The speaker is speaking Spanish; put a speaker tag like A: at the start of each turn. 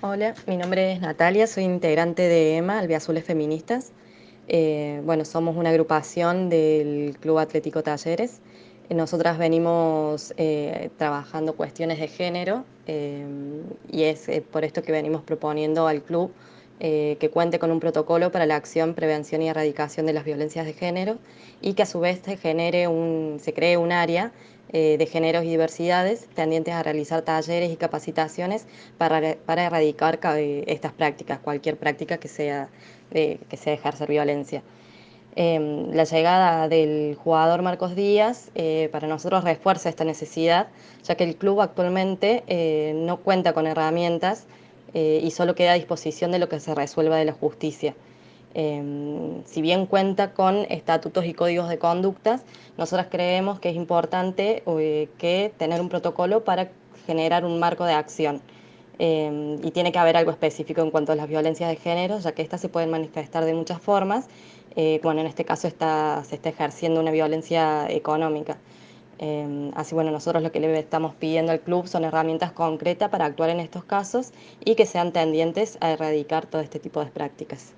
A: Hola, mi nombre es Natalia, soy integrante de EMA, Albiazules Feministas. Eh, bueno, somos una agrupación del Club Atlético Talleres. Eh, Nosotras venimos eh, trabajando cuestiones de género y es por esto que venimos proponiendo al club eh, que cuente con un protocolo para la acción, prevención y erradicación de las violencias de género y que a su vez se genere un, se cree un área eh, de géneros y diversidades tendientes a realizar talleres y capacitaciones para, para erradicar eh, estas prácticas, cualquier práctica que sea, eh, que sea ejercer violencia. Eh, la llegada del jugador Marcos Díaz para nosotros refuerza esta necesidad, ya que el club actualmente no cuenta con herramientas eh, y solo queda a disposición de lo que se resuelva de la justicia. Eh, si bien cuenta con estatutos y códigos de conductas, nosotras creemos que es importante eh, que tener un protocolo para generar un marco de acción. Eh, y tiene que haber algo específico en cuanto a las violencias de género, ya que estas se pueden manifestar de muchas formas. Eh, bueno, en este caso se está ejerciendo una violencia económica. Eh, así bueno, nosotros lo que le estamos pidiendo al club son herramientas concretas para actuar en estos casos y que sean tendientes a erradicar todo este tipo de prácticas.